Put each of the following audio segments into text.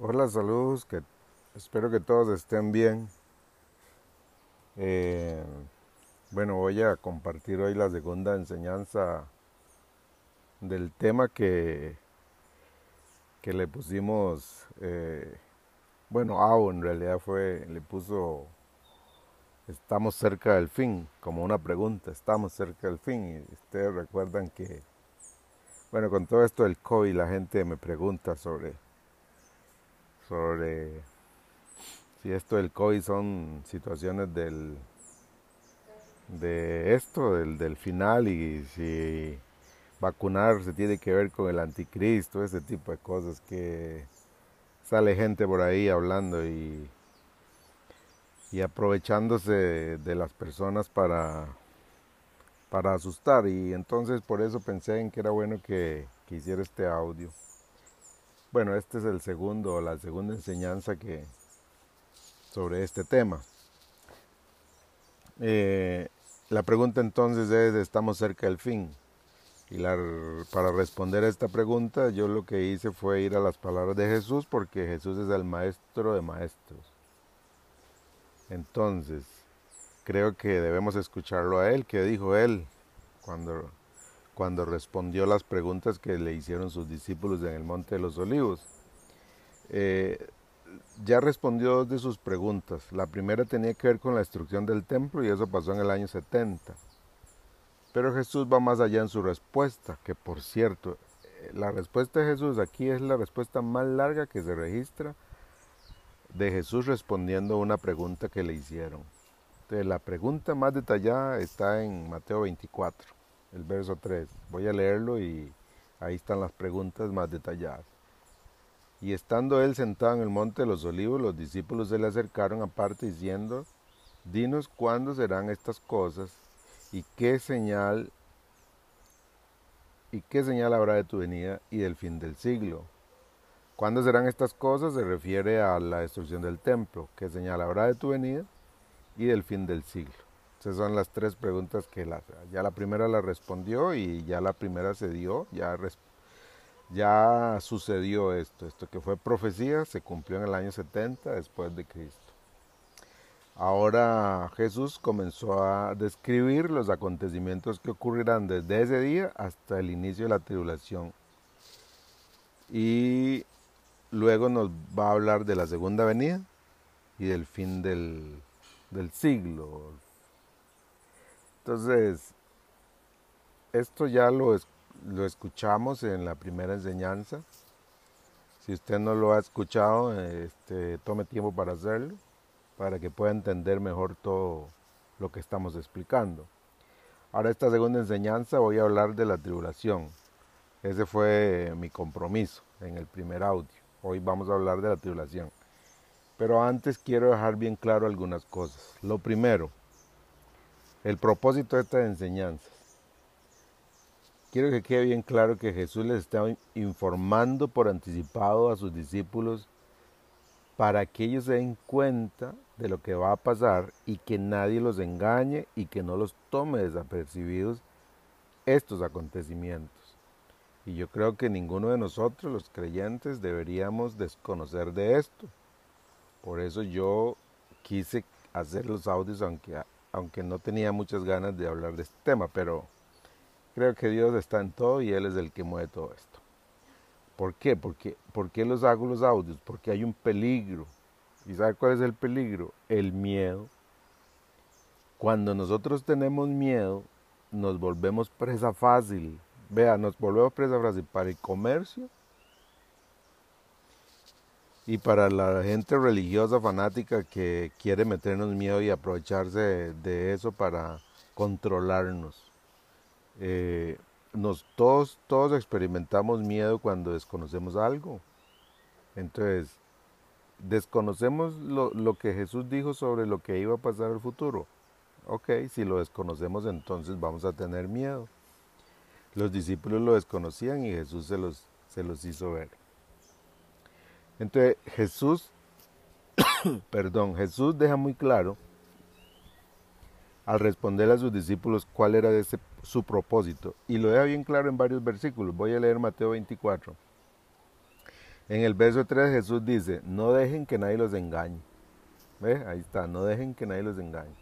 Hola, saludos, que espero que todos estén bien. Eh, bueno, voy a compartir hoy la segunda enseñanza del tema que, que le pusimos, eh, bueno, Avo en realidad fue, le puso, estamos cerca del fin, como una pregunta, estamos cerca del fin. Y ustedes recuerdan que, bueno, con todo esto del COVID la gente me pregunta sobre sobre si esto del COVID son situaciones del de esto, del, del final y si vacunarse tiene que ver con el anticristo, ese tipo de cosas que sale gente por ahí hablando y, y aprovechándose de las personas para, para asustar y entonces por eso pensé en que era bueno que, que hiciera este audio. Bueno, este es el segundo, la segunda enseñanza que sobre este tema. Eh, la pregunta entonces es, ¿estamos cerca del fin? Y para responder a esta pregunta, yo lo que hice fue ir a las palabras de Jesús, porque Jesús es el maestro de maestros. Entonces, creo que debemos escucharlo a él, que dijo él cuando cuando respondió las preguntas que le hicieron sus discípulos en el Monte de los Olivos. Eh, ya respondió dos de sus preguntas. La primera tenía que ver con la destrucción del templo y eso pasó en el año 70. Pero Jesús va más allá en su respuesta, que por cierto, eh, la respuesta de Jesús aquí es la respuesta más larga que se registra de Jesús respondiendo a una pregunta que le hicieron. Entonces, la pregunta más detallada está en Mateo 24 el verso 3. Voy a leerlo y ahí están las preguntas más detalladas. Y estando él sentado en el monte de los olivos, los discípulos se le acercaron aparte diciendo, dinos cuándo serán estas cosas y qué señal y qué señal habrá de tu venida y del fin del siglo. ¿Cuándo serán estas cosas? Se refiere a la destrucción del templo. ¿Qué señal habrá de tu venida y del fin del siglo? Esas son las tres preguntas que la, ya la primera la respondió y ya la primera se dio, ya, ya sucedió esto, esto que fue profecía se cumplió en el año 70 después de Cristo. Ahora Jesús comenzó a describir los acontecimientos que ocurrirán desde ese día hasta el inicio de la tribulación. Y luego nos va a hablar de la segunda venida y del fin del, del siglo, entonces, esto ya lo, lo escuchamos en la primera enseñanza. Si usted no lo ha escuchado, este, tome tiempo para hacerlo, para que pueda entender mejor todo lo que estamos explicando. Ahora esta segunda enseñanza voy a hablar de la tribulación. Ese fue mi compromiso en el primer audio. Hoy vamos a hablar de la tribulación. Pero antes quiero dejar bien claro algunas cosas. Lo primero, el propósito de estas enseñanzas. Quiero que quede bien claro que Jesús les está informando por anticipado a sus discípulos para que ellos se den cuenta de lo que va a pasar y que nadie los engañe y que no los tome desapercibidos estos acontecimientos. Y yo creo que ninguno de nosotros, los creyentes, deberíamos desconocer de esto. Por eso yo quise hacer los audios, aunque aunque no tenía muchas ganas de hablar de este tema, pero creo que Dios está en todo y Él es el que mueve todo esto. ¿Por qué? Porque, ¿Por qué los hago los audios? Porque hay un peligro. ¿Y sabe cuál es el peligro? El miedo. Cuando nosotros tenemos miedo, nos volvemos presa fácil. Vea, nos volvemos presa fácil para el comercio y para la gente religiosa fanática que quiere meternos miedo y aprovecharse de, eso para controlarnos. Eh, nos, todos, todos experimentamos miedo cuando desconocemos algo. Entonces, desconocemos lo, lo que Jesús dijo sobre lo que iba a pasar en el futuro. Ok, si lo desconocemos entonces vamos a tener miedo. Los discípulos lo desconocían y Jesús se los, se los hizo ver. Entonces Jesús, perdón, Jesús deja muy claro al responder a sus discípulos cuál era su propósito. Y lo deja bien claro en varios versículos. Voy a leer Mateo 24. En el verso 3 Jesús dice, no dejen que nadie los engañe. ¿Ve? Ahí está, no dejen que nadie los engañe.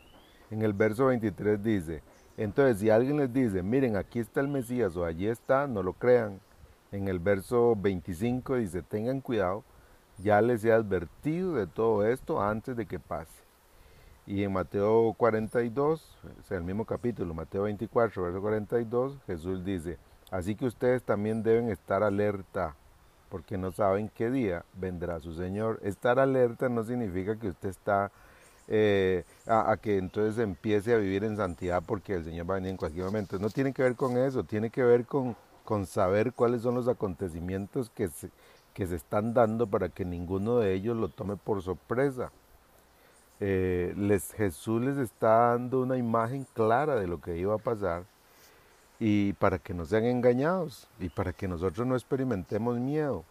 En el verso 23 dice, entonces si alguien les dice, miren, aquí está el Mesías o allí está, no lo crean. En el verso 25 dice, tengan cuidado, ya les he advertido de todo esto antes de que pase. Y en Mateo 42, o sea, el mismo capítulo, Mateo 24, verso 42, Jesús dice, así que ustedes también deben estar alerta porque no saben qué día vendrá su Señor. Estar alerta no significa que usted está eh, a, que entonces empiece a vivir en santidad porque el Señor va a venir en cualquier momento. No tiene que ver con eso, tiene que ver con, con saber cuáles son los acontecimientos que se, que se están dando para que ninguno de ellos lo tome por sorpresa. Eh, les, Jesús les está dando una imagen clara de lo que iba a pasar y para que no sean engañados y para que nosotros no experimentemos miedo.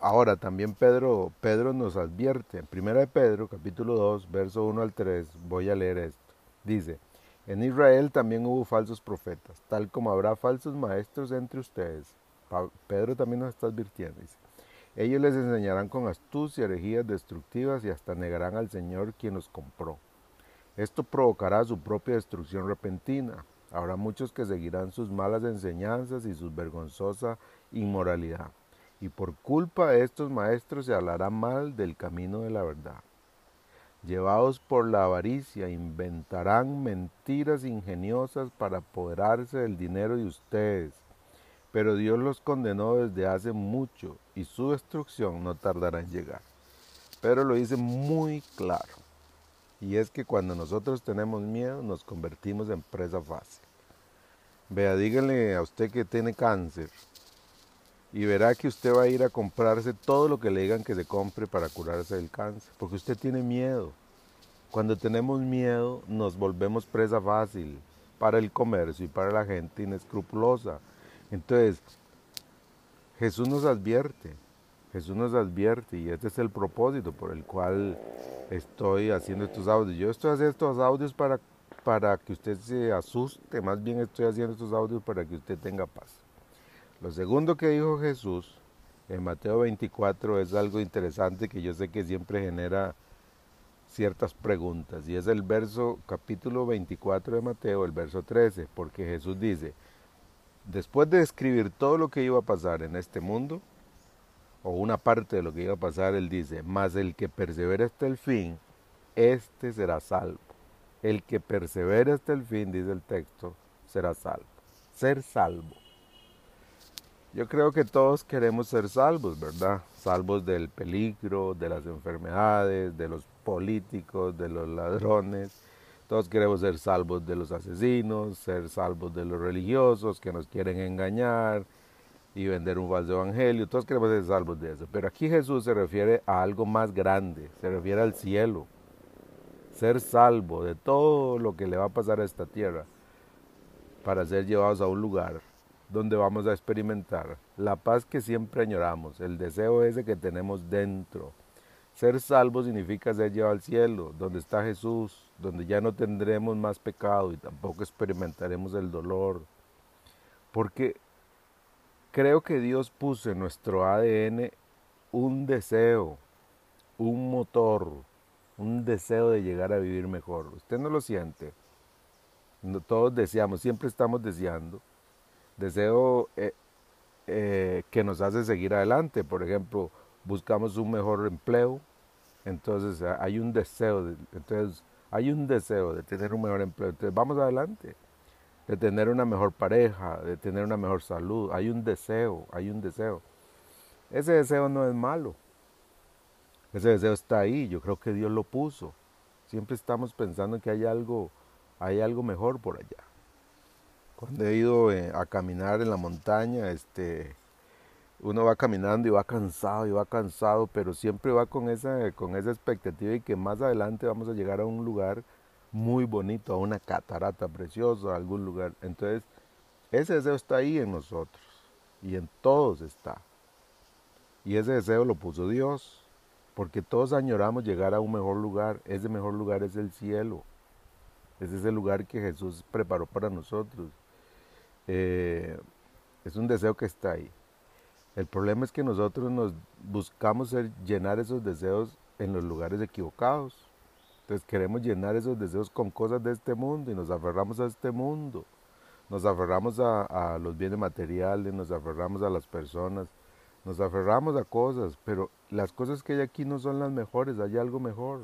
Ahora también Pedro, Pedro nos advierte, en Primera Pedro, capítulo 2, verso 1 al 3, voy a leer esto. Dice, en Israel también hubo falsos profetas, tal como habrá falsos maestros entre ustedes. Pedro también nos está advirtiendo, dice. Ellos les enseñarán con astucia herejías destructivas y hasta negarán al Señor quien los compró. Esto provocará su propia destrucción repentina Habrá muchos que seguirán sus malas enseñanzas y su vergonzosa inmoralidad. Y por culpa de estos maestros se hablará mal del camino de la verdad. Llevados por la avaricia, inventarán mentiras ingeniosas para apoderarse del dinero de ustedes. Pero Dios los condenó desde hace mucho y su destrucción no tardará en llegar. Pero lo dice muy claro. Y es que cuando nosotros tenemos miedo nos convertimos en presa fácil. Vea, díganle a usted que tiene cáncer y verá que usted va a ir a comprarse todo lo que le digan que se compre para curarse del cáncer, porque usted tiene miedo. Cuando tenemos miedo nos volvemos presa fácil para el comercio y para la gente inescrupulosa. Entonces, Jesús nos advierte, Jesús nos advierte y este es el propósito por el cual estoy haciendo estos audios. Yo estoy haciendo estos audios para, para que usted se asuste, más bien estoy haciendo estos audios para que usted tenga paz. Lo segundo que dijo Jesús en Mateo 24 es algo interesante que yo sé que siempre genera ciertas preguntas y es el verso capítulo 24 de Mateo, el verso 13, porque Jesús dice, después de describir todo lo que iba a pasar en este mundo, o una parte de lo que iba a pasar, él dice, mas el que persevera hasta el fin, este será salvo. El que persevera hasta el fin, dice el texto, será salvo. Ser salvo. Yo creo que todos queremos ser salvos, ¿verdad? Salvos del peligro, de las enfermedades, de los políticos, de los ladrones. Todos queremos ser salvos de los asesinos, ser salvos de los religiosos que nos quieren engañar, y vender un falso evangelio. Todos queremos ser salvos de eso. Pero aquí Jesús se refiere a algo más grande, se refiere al cielo. Ser salvo de todo lo que le va a pasar a esta tierra para ser llevados a un lugar donde vamos a experimentar la paz que siempre añoramos, el deseo ese que tenemos dentro. Ser salvo significa ser llevado al cielo, donde está Jesús, donde ya no tendremos más pecado y tampoco experimentaremos el dolor. Porque Creo que Dios puso en nuestro ADN un deseo, un motor, un deseo de llegar a vivir mejor. ¿Usted no lo siente? todos deseamos, siempre estamos deseando. Deseo eh, eh, que nos hace seguir adelante. Por ejemplo, buscamos un mejor empleo. Entonces hay un deseo, entonces hay un deseo de tener un mejor empleo. Entonces vamos adelante de tener una mejor pareja, de tener una mejor salud. Hay un deseo, hay un deseo. Ese deseo no es malo. Ese deseo está ahí, yo creo que Dios lo puso. Siempre estamos pensando que hay algo, hay algo mejor por allá. Cuando he ido eh, a caminar en la montaña, este, uno va caminando y va cansado y va cansado, pero siempre va con esa, con esa expectativa de que más adelante vamos a llegar a un lugar muy bonito, a una catarata preciosa, a algún lugar. Entonces, ese deseo está ahí en nosotros y en todos está. Y ese deseo lo puso Dios, porque todos añoramos llegar a un mejor lugar. Ese mejor lugar es el cielo. Ese es el lugar que Jesús preparó para nosotros. Eh, es un deseo que está ahí. El problema es que nosotros nos buscamos llenar esos deseos en los lugares equivocados. Entonces queremos llenar esos deseos con cosas de este mundo y nos aferramos a este mundo. Nos aferramos a, a los bienes materiales, nos aferramos a las personas, nos aferramos a cosas, pero las cosas que hay aquí no son las mejores, hay algo mejor.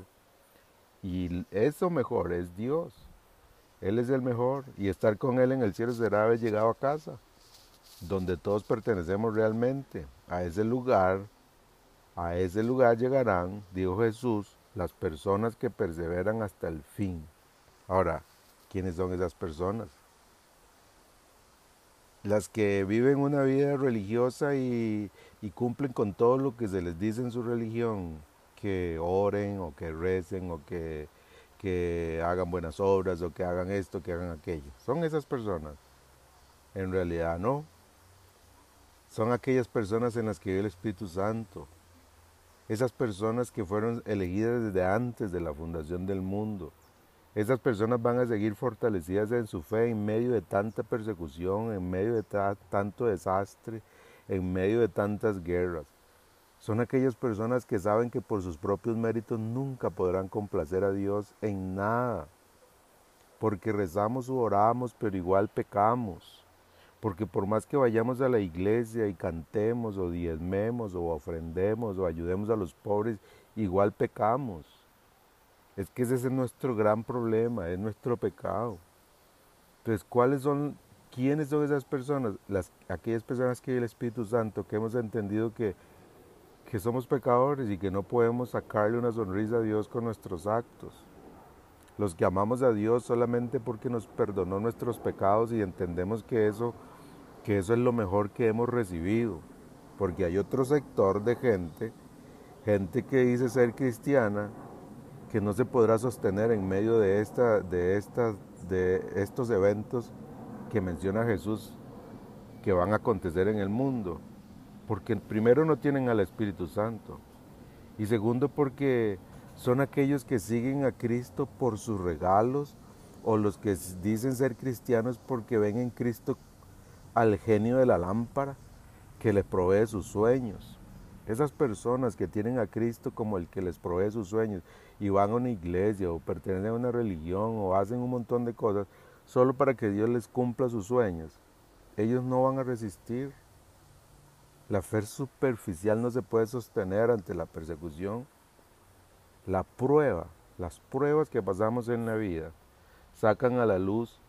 Y eso mejor es Dios. Él es el mejor y estar con Él en el cielo será haber llegado a casa donde todos pertenecemos realmente. A ese lugar, a ese lugar llegarán, dijo Jesús, las personas que perseveran hasta el fin. Ahora, ¿quiénes son esas personas? Las que viven una vida religiosa y, cumplen con todo lo que se les dice en su religión, que oren o que recen o que, que hagan buenas obras o que hagan esto, que hagan aquello. Son esas personas. En realidad no son aquellas personas en las que vive el Espíritu Santo, esas personas que fueron elegidas desde antes de la fundación del mundo. Esas personas van a seguir fortalecidas en su fe en medio de tanta persecución, en medio de tanto desastre, en medio de tantas guerras. Son aquellas personas que saben que por sus propios méritos nunca podrán complacer a Dios en nada, porque rezamos o oramos, pero igual pecamos porque por más que vayamos a la iglesia y cantemos o diezmemos o ofrendemos o ayudemos a los pobres, igual pecamos. Es que ese es nuestro gran problema, es nuestro pecado. Entonces, ¿cuáles son, quiénes son esas personas? Las, aquellas personas que el Espíritu Santo, que hemos entendido que, que somos pecadores y que no podemos sacarle una sonrisa a Dios con nuestros actos. Los que amamos a Dios solamente porque nos perdonó nuestros pecados y entendemos que eso que eso es lo mejor que hemos recibido, porque hay otro sector de gente, gente que dice ser cristiana, que no se podrá sostener en medio de, esta, de, de estos eventos que menciona Jesús que van a acontecer en el mundo, porque primero no tienen al Espíritu Santo y segundo porque son aquellos que siguen a Cristo por sus regalos o los que dicen ser cristianos porque ven en Cristo al genio de la lámpara que les provee sus sueños. Esas personas que tienen a Cristo como el que les provee sus sueños y van a una iglesia o pertenecen a una religión o hacen un montón de cosas solo para que Dios les cumpla sus sueños, ellos no van a resistir. La fe superficial no se puede sostener ante la persecución. La prueba, las pruebas que pasamos en la vida, sacan a la luz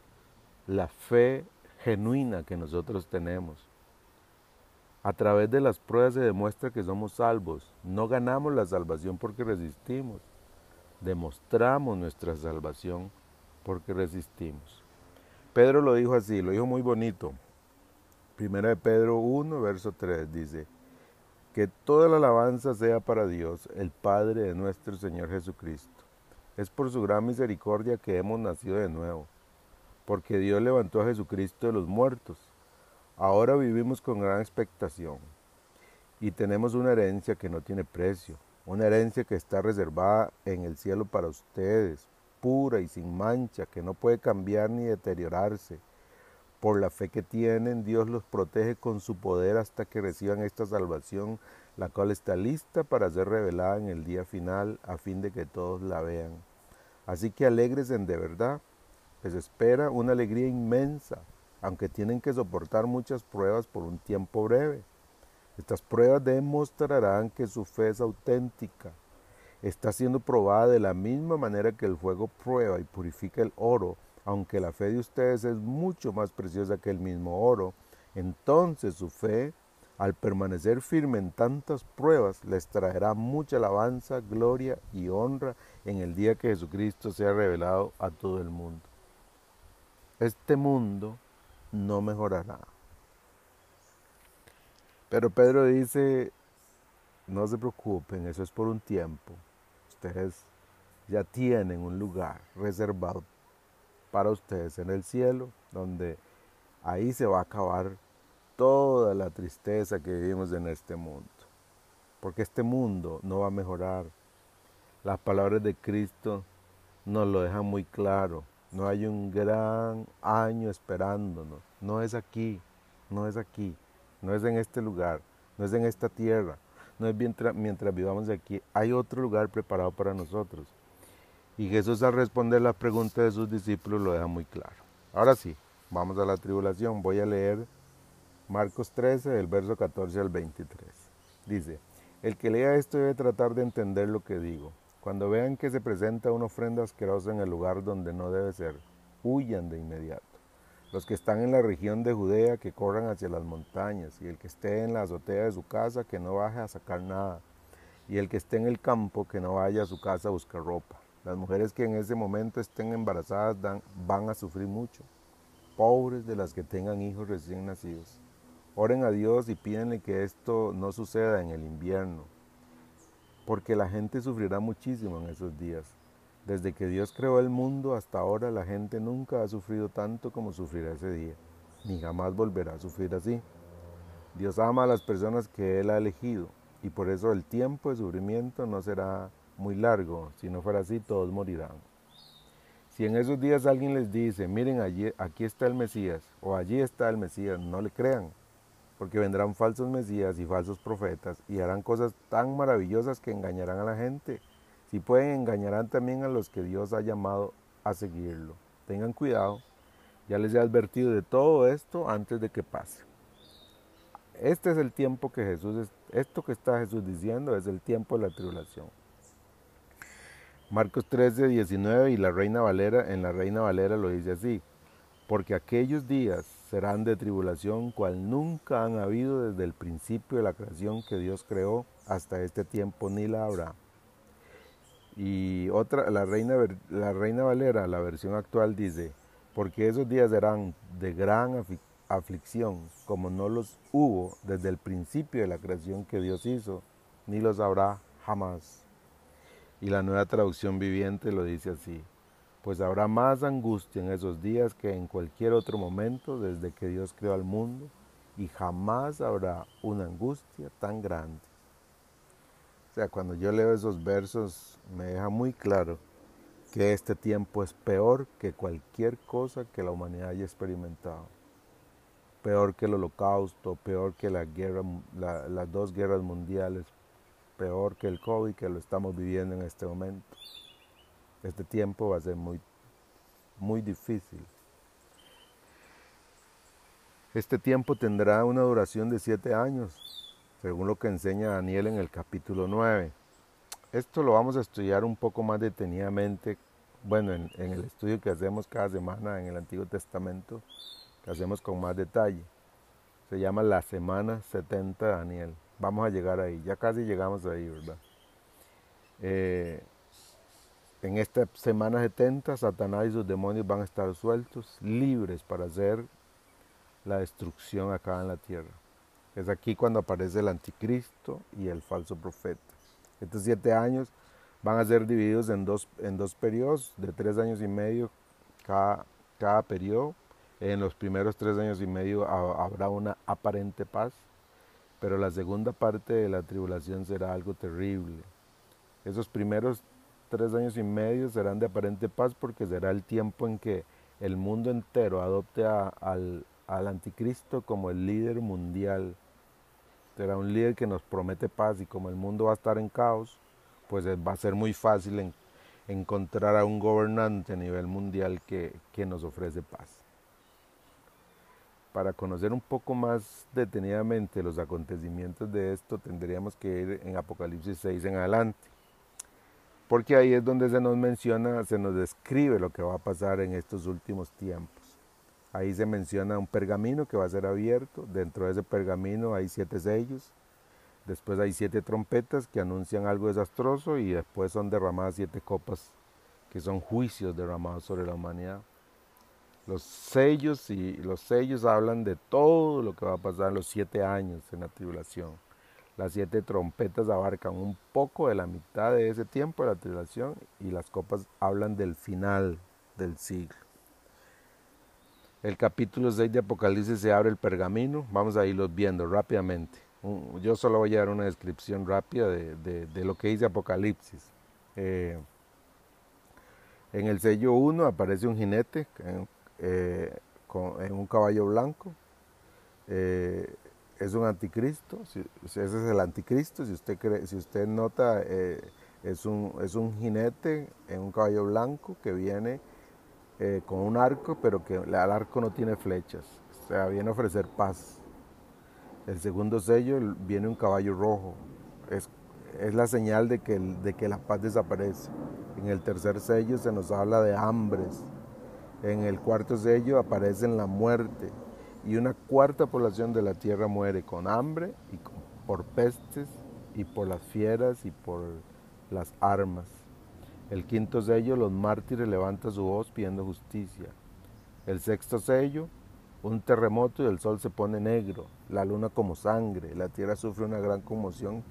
la fe genuina que nosotros tenemos. A través de las pruebas se demuestra que somos salvos. No ganamos la salvación porque resistimos. Demostramos nuestra salvación porque resistimos. Pedro lo dijo así, lo dijo muy bonito. Primera de Pedro 1, verso 3 dice, que toda la alabanza sea para Dios, el Padre de nuestro Señor Jesucristo. Es por su gran misericordia que hemos nacido de nuevo porque Dios levantó a Jesucristo de los muertos. Ahora vivimos con gran expectación y tenemos una herencia que no tiene precio, una herencia que está reservada en el cielo para ustedes, pura y sin mancha, que no puede cambiar ni deteriorarse. Por la fe que tienen, Dios los protege con su poder hasta que reciban esta salvación, la cual está lista para ser revelada en el día final, a fin de que todos la vean. Así que alegres en de verdad les espera una alegría inmensa, aunque tienen que soportar muchas pruebas por un tiempo breve. Estas pruebas demostrarán que su fe es auténtica. Está siendo probada de la misma manera que el fuego prueba y purifica el oro, aunque la fe de ustedes es mucho más preciosa que el mismo oro. Entonces su fe, al permanecer firme en tantas pruebas, les traerá mucha alabanza, gloria y honra en el día que Jesucristo sea revelado a todo el mundo este mundo no mejorará. Pero Pedro dice, no se preocupen, eso es por un tiempo. Ustedes ya tienen un lugar reservado para ustedes en el cielo, donde ahí se va a acabar toda la tristeza que vivimos en este mundo. Porque este mundo no va a mejorar. Las palabras de Cristo nos lo dejan muy claro. No hay un gran año esperándonos. No es aquí, no es aquí, no es en este lugar. no es en esta tierra, no es mientras, mientras vivamos aquí, hay otro lugar preparado para nosotros. Y Jesús al responder la pregunta de sus discípulos lo deja muy claro. Ahora sí, vamos a la tribulación. Voy a leer Marcos 13, del verso 14 al 23. Dice, el que lea esto debe tratar de entender lo que digo. Cuando vean que se presenta una ofrenda asquerosa en el lugar donde no debe ser, huyan de inmediato. Los que están en la región de Judea que corran hacia las montañas, y el que esté en la azotea de su casa que no baje a sacar nada, y el que esté en el campo que no vaya a su casa a buscar ropa. Las mujeres que en ese momento estén embarazadas van a sufrir mucho. Pobres de las que tengan hijos recién nacidos. Oren a Dios y pídenle que esto no suceda en el invierno, porque la gente sufrirá muchísimo en esos días. Desde que Dios creó el mundo hasta ahora la gente nunca ha sufrido tanto como sufrirá ese día, ni jamás volverá a sufrir así. Dios ama a las personas que Él ha elegido y por eso el tiempo de sufrimiento no será muy largo. Si no fuera así, todos morirán. Si en esos días alguien les dice, miren, allí, aquí está el Mesías, o allí está el Mesías, no le crean, porque vendrán falsos Mesías y falsos profetas y harán cosas tan maravillosas que engañarán a la gente. Si pueden, engañarán también a los que Dios ha llamado a seguirlo. Tengan cuidado, ya les he advertido de todo esto antes de que pase. Este es el tiempo que Jesús, esto que está Jesús diciendo es el tiempo de la tribulación. Marcos 13, 19 y la Reina Valera, en la Reina Valera lo dice así, porque aquellos días serán de tribulación cual nunca han habido desde el principio de la creación que Dios creó hasta este tiempo ni la habrá. Y otra, la Reina, la Reina Valera, la versión actual dice, porque esos días serán de gran aflicción, como no los hubo desde el principio de la creación que Dios hizo, ni los habrá jamás. Y la nueva traducción viviente lo dice así, pues habrá más angustia en esos días que en cualquier otro momento desde que Dios creó al mundo y jamás habrá una angustia tan grande. O sea, cuando yo leo esos versos me deja muy claro que este tiempo es peor que cualquier cosa que la humanidad haya experimentado. Peor que el holocausto, peor que las dos guerras mundiales, peor que el COVID que lo estamos viviendo en este momento. Este tiempo va a ser muy, muy difícil. Este tiempo tendrá una duración de siete años, según lo que enseña Daniel en el capítulo 9. Esto lo vamos a estudiar un poco más detenidamente, bueno, en, el estudio que hacemos cada semana en el Antiguo Testamento, que hacemos con más detalle. Se llama la Semana 70 de Daniel. Vamos a llegar ahí, ya casi llegamos ahí, ¿verdad? Eh, en esta semana 70, Satanás y sus demonios van a estar sueltos, libres para hacer la destrucción acá en la tierra. Es aquí cuando aparece el anticristo y el falso profeta. Estos siete años van a ser divididos en dos, en dos periodos de tres años y medio cada, cada periodo. En los primeros tres años y medio habrá una aparente paz pero la segunda parte de la tribulación será algo terrible. Esos primeros tres años y medio serán de aparente paz porque será el tiempo en que el mundo entero adopte al, anticristo como el líder mundial. Será un líder que nos promete paz y como el mundo va a estar en caos, pues va a ser muy fácil encontrar a un gobernante a nivel mundial que, que nos ofrece paz para conocer un poco más detenidamente los acontecimientos de esto, tendríamos que ir en Apocalipsis 6 en adelante. Porque ahí es donde se nos menciona, se nos describe lo que va a pasar en estos últimos tiempos. Ahí se menciona un pergamino que va a ser abierto. Dentro de ese pergamino hay siete sellos. Después hay siete trompetas que anuncian algo desastroso y después son derramadas siete copas que son juicios derramados sobre la humanidad. Los sellos y los sellos hablan de todo lo que va a pasar en los siete años en la tribulación. Las siete trompetas abarcan un poco de la mitad de ese tiempo de la tribulación y las copas hablan del final del siglo. El capítulo 6 de Apocalipsis se abre el pergamino, vamos a irlos viendo rápidamente. Yo solo voy a dar una descripción rápida de, lo que dice Apocalipsis. Eh, en el sello 1 aparece un jinete, eh, en un caballo blanco. Eh, es un anticristo, ese es el anticristo, si usted, cree, si usted nota, eh, es, un, es un jinete en un caballo blanco que viene eh, con un arco, pero que el arco no tiene flechas, o sea, viene a ofrecer paz. El segundo sello viene un caballo rojo, es, es la señal de que, de que la paz desaparece. En el tercer sello se nos habla de hambres, en el cuarto sello aparece la muerte, y una cuarta población de la tierra muere con hambre y por pestes y por las fieras y por las armas. El quinto sello, los mártires levantan su voz pidiendo justicia. El sexto sello, un terremoto y el sol se pone negro, la luna como sangre, la tierra sufre una gran conmoción,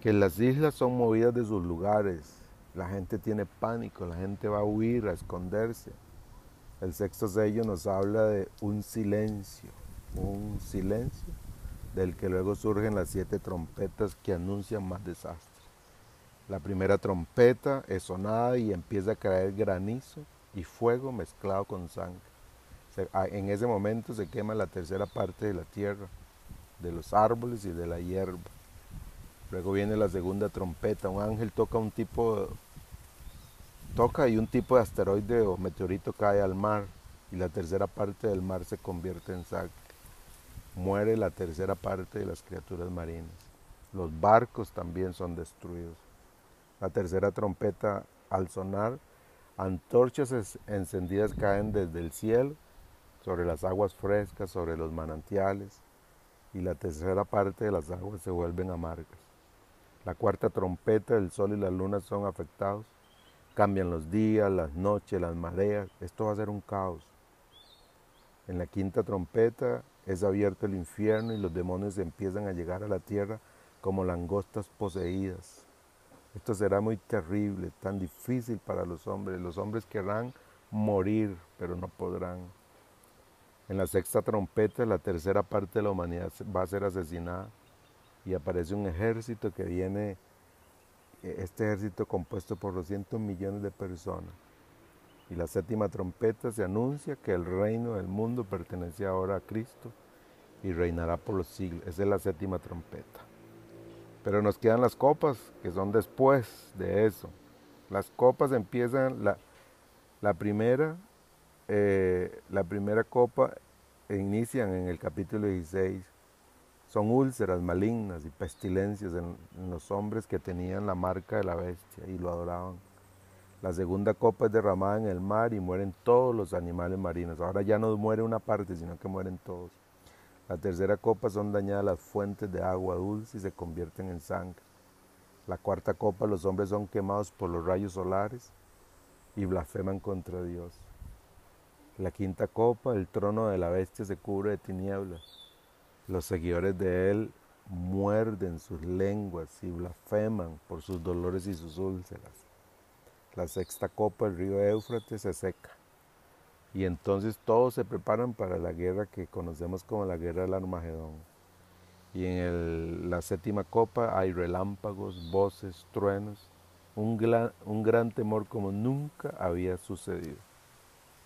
que las islas son movidas de sus lugares, la gente tiene pánico, la gente va a huir, a esconderse. El sexto sello nos habla de un silencio, un silencio del que luego surgen las siete trompetas que anuncian más desastres. La primera trompeta es sonada y empieza a caer granizo y fuego mezclado con sangre. En ese momento se quema la tercera parte de la tierra, de los árboles y de la hierba. Luego viene la segunda trompeta, un ángel toca un tipo toca y un tipo de asteroide o meteorito cae al mar y la tercera parte del mar se convierte en sangre. Muere la tercera parte de las criaturas marinas. Los barcos también son destruidos. La tercera trompeta al sonar, antorchas encendidas caen desde el cielo sobre las aguas frescas, sobre los manantiales, y la tercera parte de las aguas se vuelven amargas. La cuarta trompeta, el sol y la luna son afectados Cambian los días, las noches, las mareas. Esto va a ser un caos. En la quinta trompeta es abierto el infierno y los demonios empiezan a llegar a la tierra como langostas poseídas. Esto será muy terrible, tan difícil para los hombres. Los hombres querrán morir, pero no podrán. En la sexta trompeta, la tercera parte de la humanidad va a ser asesinada y aparece un ejército que viene este ejército compuesto por 200 millones de personas. Y la séptima trompeta se anuncia que el reino del mundo pertenece ahora a Cristo y reinará por los siglos. Esa es la séptima trompeta. Pero nos quedan las copas, que son después de eso. Las copas empiezan, la, la primera, eh, la primera copa inician en el capítulo 16 son úlceras malignas y pestilencias en, los hombres que tenían la marca de la bestia y lo adoraban. La segunda copa es derramada en el mar y mueren todos los animales marinos. Ahora ya no muere una parte, sino que mueren todos. La tercera copa son dañadas las fuentes de agua dulce y se convierten en sangre. La cuarta copa los hombres son quemados por los rayos solares y blasfeman contra Dios. La quinta copa, el trono de la bestia se cubre de tinieblas los seguidores de él muerden sus lenguas y blasfeman por sus dolores y sus úlceras. La sexta copa del río Éufrates se seca. Y entonces todos se preparan para la guerra que conocemos como la guerra del Armagedón. Y en la séptima copa hay relámpagos, voces, truenos, un un gran temor como nunca había sucedido.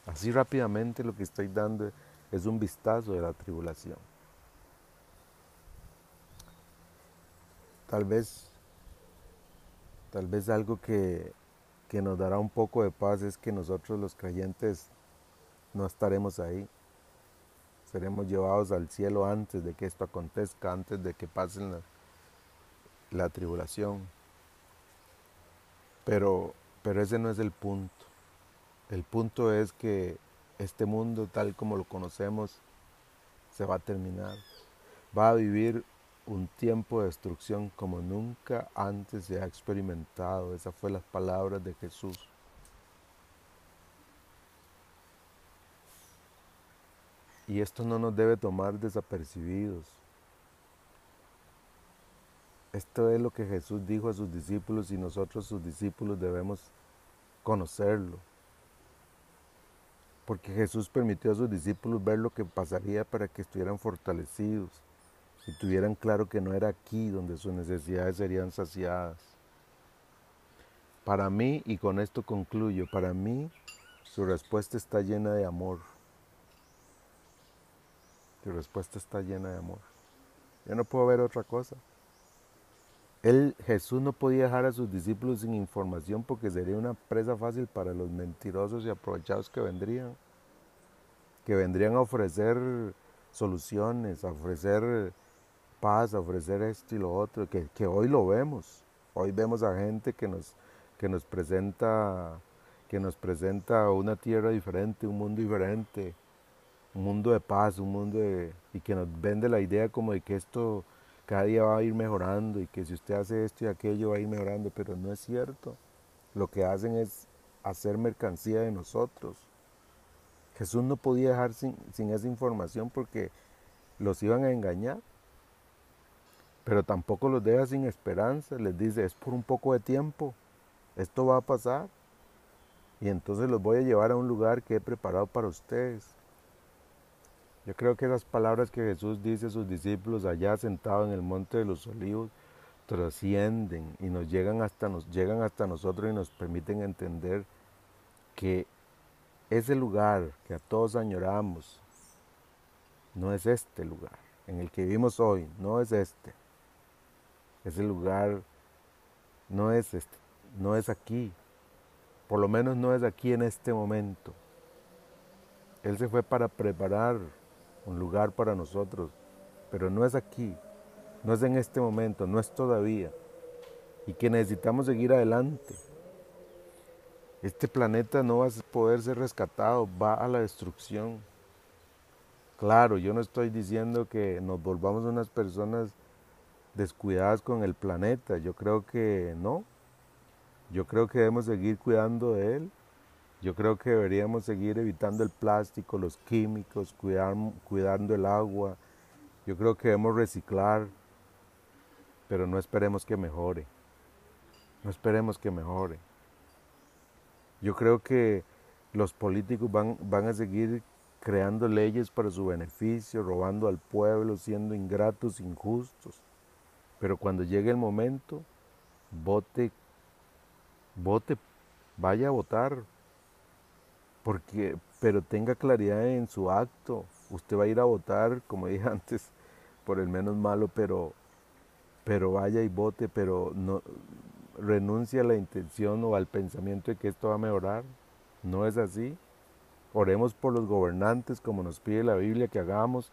Así rápidamente lo que estoy dando es un vistazo de la tribulación. Tal vez, tal vez algo que, que nos dará un poco de paz es que nosotros los creyentes no estaremos ahí. Seremos llevados al cielo antes de que esto acontezca, antes de que pase la, la tribulación. Pero, pero ese no es el punto. El punto es que este mundo tal como lo conocemos se va a terminar. Va a vivir un tiempo de destrucción como nunca antes se ha experimentado. Esas fue las palabras de Jesús. Y esto no nos debe tomar desapercibidos. Esto es lo que Jesús dijo a sus discípulos y nosotros sus discípulos debemos conocerlo. Porque Jesús permitió a sus discípulos ver lo que pasaría para que estuvieran fortalecidos y tuvieran claro que no era aquí donde sus necesidades serían saciadas. Para mí, y con esto concluyo, para mí su respuesta está llena de amor. Su respuesta está llena de amor. Yo no puedo ver otra cosa. Él, Jesús no podía dejar a sus discípulos sin información porque sería una presa fácil para los mentirosos y aprovechados que vendrían, que vendrían a ofrecer soluciones, a ofrecer paz, a ofrecer esto y lo otro, que, que hoy lo vemos. Hoy vemos a gente que nos, que nos presenta que nos presenta una tierra diferente, un mundo diferente, un mundo de paz, un mundo de, y que nos vende la idea como de que esto cada día va a ir mejorando y que si usted hace esto y aquello va a ir mejorando, pero no es cierto. Lo que hacen es hacer mercancía de nosotros. Jesús no podía dejar sin, sin esa información porque los iban a engañar, pero tampoco los deja sin esperanza. Les dice, es por un poco de tiempo, esto va a pasar. Y entonces los voy a llevar a un lugar que he preparado para ustedes. Yo creo que esas palabras que Jesús dice a sus discípulos allá sentados en el monte de los olivos trascienden y nos llegan hasta, nos llegan hasta nosotros y nos permiten entender que ese lugar que a todos añoramos no es este lugar en el que vivimos hoy, no es este. Ese lugar no es este, no es aquí, por lo menos no es aquí en este momento. Él se fue para preparar un lugar para nosotros, pero no es aquí, no es en este momento, no es todavía. Y que necesitamos seguir adelante. Este planeta no va a poder ser rescatado, va a la destrucción. Claro, yo no estoy diciendo que nos volvamos unas personas descuidadas con el planeta, yo creo que no. Yo creo que debemos seguir cuidando de él, yo creo que deberíamos seguir evitando el plástico, los químicos, cuidar, cuidando el agua. Yo creo que debemos reciclar, pero no esperemos que mejore. No esperemos que mejore. Yo creo que los políticos van, van a seguir creando leyes para su beneficio, robando al pueblo, siendo ingratos, injustos. Pero cuando llegue el momento, vote, vote, vaya a votar, porque, pero tenga claridad en su acto. Usted va a ir a votar, como dije antes, por el menos malo, pero, pero vaya y vote, pero no renuncia a la intención o al pensamiento de que esto va a mejorar. No es así. Oremos por los gobernantes como nos pide la Biblia que hagamos,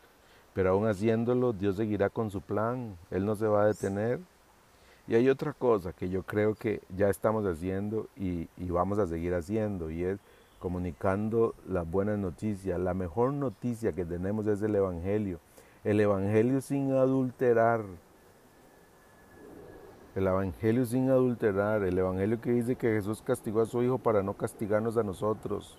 pero aún haciéndolo, Dios seguirá con su plan. Él no se va a detener. Y hay otra cosa que yo creo que ya estamos haciendo y, y vamos a seguir haciendo, y es comunicando las buenas noticias. La mejor noticia que tenemos es el Evangelio. El Evangelio sin adulterar. El Evangelio sin adulterar. El Evangelio que dice que Jesús castigó a su Hijo para no castigarnos a nosotros.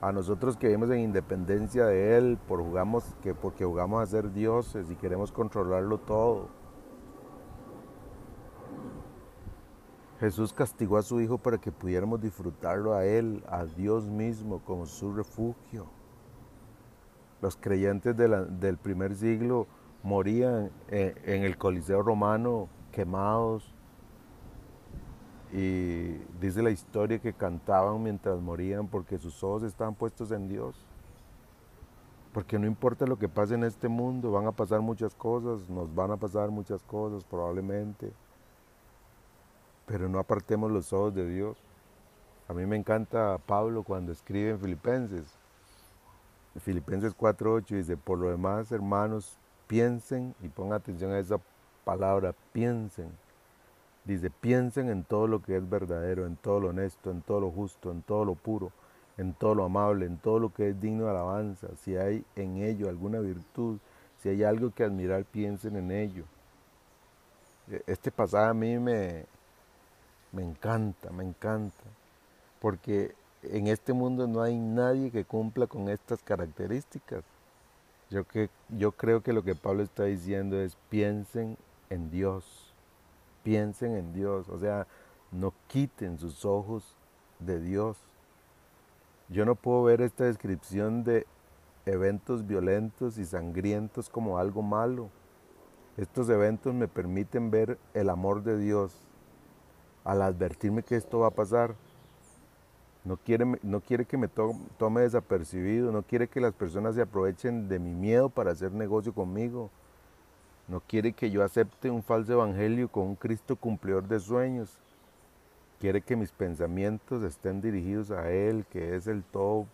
A nosotros que vivimos en independencia de Él, por jugamos, que porque jugamos a ser dioses y queremos controlarlo todo. Jesús castigó a su Hijo para que pudiéramos disfrutarlo a Él, a Dios mismo, como su refugio. Los creyentes del primer siglo morían en, en el Coliseo romano quemados y dice la historia que cantaban mientras morían porque sus ojos estaban puestos en Dios. Porque no importa lo que pase en este mundo, van a pasar muchas cosas, nos van a pasar muchas cosas probablemente pero no apartemos los ojos de Dios. A mí me encanta Pablo cuando escribe en Filipenses. Filipenses 4.8 dice, por lo demás, hermanos, piensen, y pongan atención a esa palabra, piensen. Dice, piensen en todo lo que es verdadero, en todo lo honesto, en todo lo justo, en todo lo puro, en todo lo amable, en todo lo que es digno de alabanza. Si hay en ello alguna virtud, si hay algo que admirar, piensen en ello. E, este pasaje a mí me, me encanta, me encanta, porque en este mundo no hay nadie que cumpla con estas características. Yo, que, yo creo que lo que Pablo está diciendo es piensen en Dios, piensen en Dios, o sea, no quiten sus ojos de Dios. Yo no puedo ver esta descripción de eventos violentos y sangrientos como algo malo. Estos eventos me permiten ver el amor de Dios, al advertirme que esto va a pasar. No quiere, no quiere que me tome desapercibido, no quiere que las personas se aprovechen de mi miedo para hacer negocio conmigo. No quiere que yo acepte un falso evangelio con un Cristo cumplidor de sueños. Quiere que mis pensamientos estén dirigidos a Él, que es el todo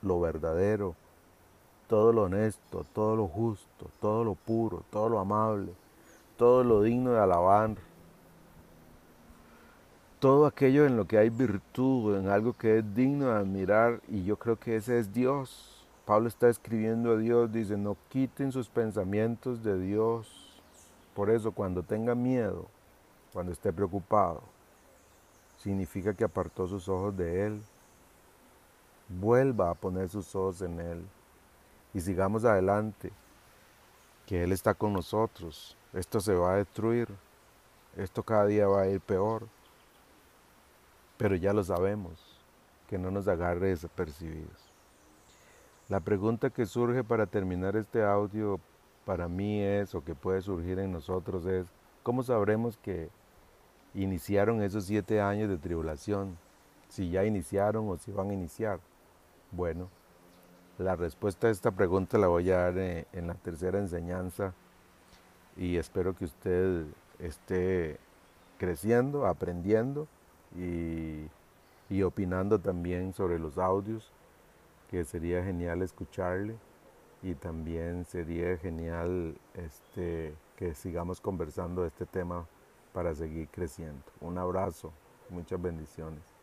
lo verdadero, todo lo honesto, todo lo justo, todo lo puro, todo lo amable, todo lo digno de alabar, todo aquello en lo que hay virtud, en algo que es digno de admirar, y yo creo que ese es Dios. Pablo está escribiendo a Dios, dice, no quiten sus pensamientos de Dios. Por eso cuando tenga miedo, cuando esté preocupado, significa que apartó sus ojos de Él. Vuelva a poner sus ojos en Él y sigamos adelante, que Él está con nosotros. Esto se va a destruir, esto cada día va a ir peor pero ya lo sabemos, que no nos agarre desapercibidos. La pregunta que surge para terminar este audio para mí es, o que puede surgir en nosotros es, ¿cómo sabremos que iniciaron esos siete años de tribulación? Si ya iniciaron o si van a iniciar. Bueno, la respuesta a esta pregunta la voy a dar eh, en la tercera enseñanza y espero que usted esté creciendo, aprendiendo y, opinando también sobre los audios, que sería genial escucharle y también sería genial este, que sigamos conversando de este tema para seguir creciendo. Un abrazo, muchas bendiciones.